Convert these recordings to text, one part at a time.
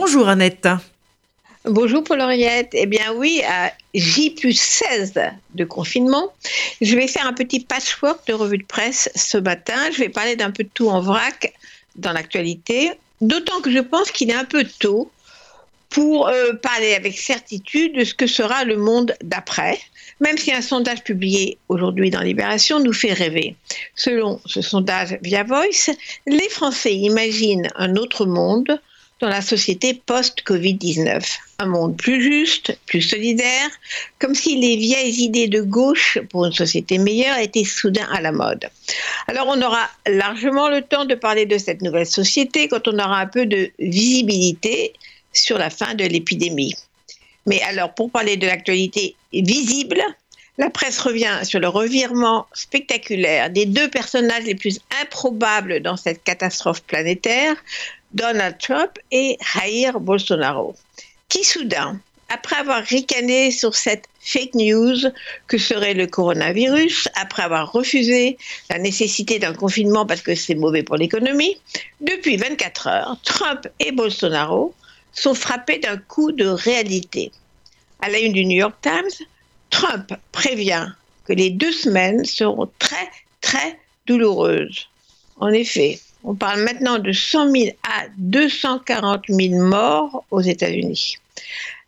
Bonjour Annette. Bonjour Paul-Henriette. Eh bien oui, à J plus 16 de confinement, je vais faire un petit patchwork de revue de presse ce matin. Je vais parler d'un peu de tout en vrac dans l'actualité, d'autant que je pense qu'il est un peu tôt pour euh, parler avec certitude de ce que sera le monde d'après, même si un sondage publié aujourd'hui dans Libération nous fait rêver. Selon ce sondage via Voice, les Français imaginent un autre monde dans la société post-Covid-19. Un monde plus juste, plus solidaire, comme si les vieilles idées de gauche pour une société meilleure étaient soudain à la mode. Alors on aura largement le temps de parler de cette nouvelle société quand on aura un peu de visibilité sur la fin de l'épidémie. Mais alors pour parler de l'actualité visible, la presse revient sur le revirement spectaculaire des deux personnages les plus improbables dans cette catastrophe planétaire, Donald Trump et Jair Bolsonaro, qui soudain, après avoir ricané sur cette fake news que serait le coronavirus, après avoir refusé la nécessité d'un confinement parce que c'est mauvais pour l'économie, depuis 24 heures, Trump et Bolsonaro sont frappés d'un coup de réalité. À la une du New York Times, Trump prévient que les deux semaines seront très, très douloureuses. En effet, on parle maintenant de 100 000 à 240 000 morts aux États-Unis.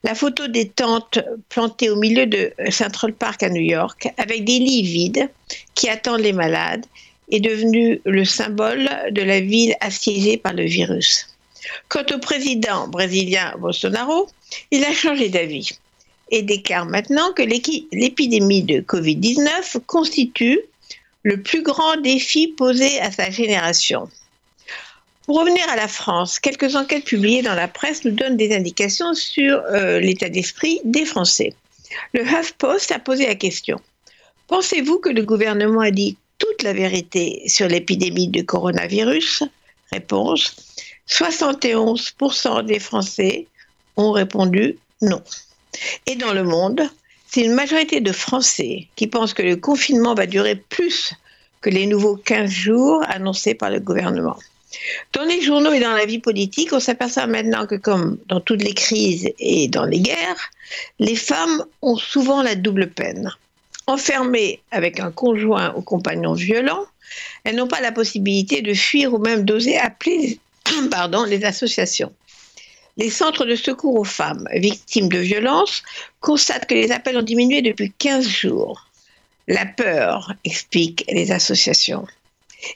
La photo des tentes plantées au milieu de Central Park à New York, avec des lits vides qui attendent les malades, est devenue le symbole de la ville assiégée par le virus. Quant au président brésilien Bolsonaro, il a changé d'avis et déclare maintenant que l'épidémie de Covid-19 constitue le plus grand défi posé à sa génération. Pour revenir à la France, quelques enquêtes publiées dans la presse nous donnent des indications sur euh, l'état d'esprit des Français. Le HuffPost a posé la question. Pensez-vous que le gouvernement a dit toute la vérité sur l'épidémie de coronavirus? Réponse 71% des Français ont répondu non. Et dans le monde, c'est une majorité de Français qui pensent que le confinement va durer plus que les nouveaux 15 jours annoncés par le gouvernement. Dans les journaux et dans la vie politique, on s'aperçoit maintenant que comme dans toutes les crises et dans les guerres, les femmes ont souvent la double peine. Enfermées avec un conjoint ou compagnon violent, elles n'ont pas la possibilité de fuir ou même d'oser appeler pardon, les associations. Les centres de secours aux femmes victimes de violences constatent que les appels ont diminué depuis 15 jours. La peur explique les associations.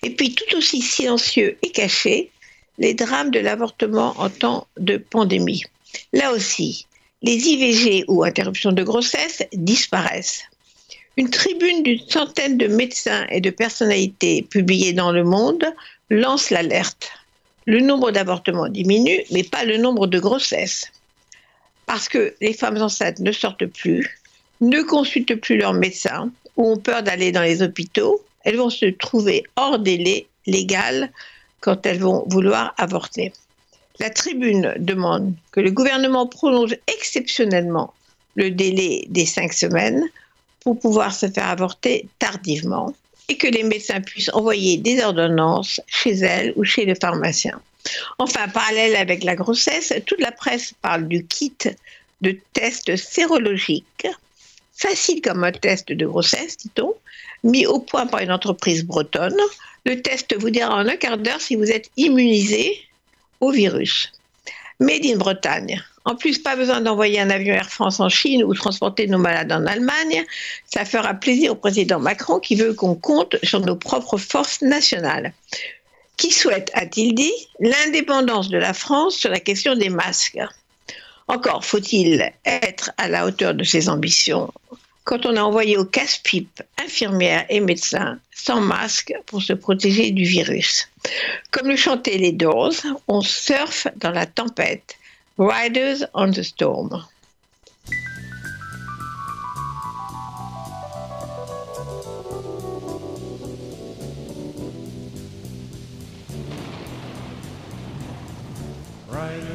Et puis tout aussi silencieux et caché, les drames de l'avortement en temps de pandémie. Là aussi, les IVG ou interruptions de grossesse disparaissent. Une tribune d'une centaine de médecins et de personnalités publiée dans Le Monde lance l'alerte. Le nombre d'avortements diminue, mais pas le nombre de grossesses. Parce que les femmes enceintes ne sortent plus, ne consultent plus leurs médecins ou ont peur d'aller dans les hôpitaux elles vont se trouver hors délai légal quand elles vont vouloir avorter. La tribune demande que le gouvernement prolonge exceptionnellement le délai des cinq semaines pour pouvoir se faire avorter tardivement et que les médecins puissent envoyer des ordonnances chez elles ou chez le pharmacien. Enfin, parallèle avec la grossesse, toute la presse parle du kit de tests sérologiques, facile comme un test de grossesse, dit-on, mis au point par une entreprise bretonne. Le test vous dira en un quart d'heure si vous êtes immunisé au virus. Made in Bretagne. En plus, pas besoin d'envoyer un avion Air France en Chine ou transporter nos malades en Allemagne. Ça fera plaisir au président Macron qui veut qu'on compte sur nos propres forces nationales. Qui souhaite, a-t-il dit, l'indépendance de la France sur la question des masques? Encore faut-il être à la hauteur de ses ambitions quand on a envoyé au casse-pipe infirmières et médecins sans masque pour se protéger du virus. Comme le chantaient les Doors, on surfe dans la tempête. Riders on the Storm.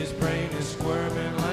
His brain is squirming like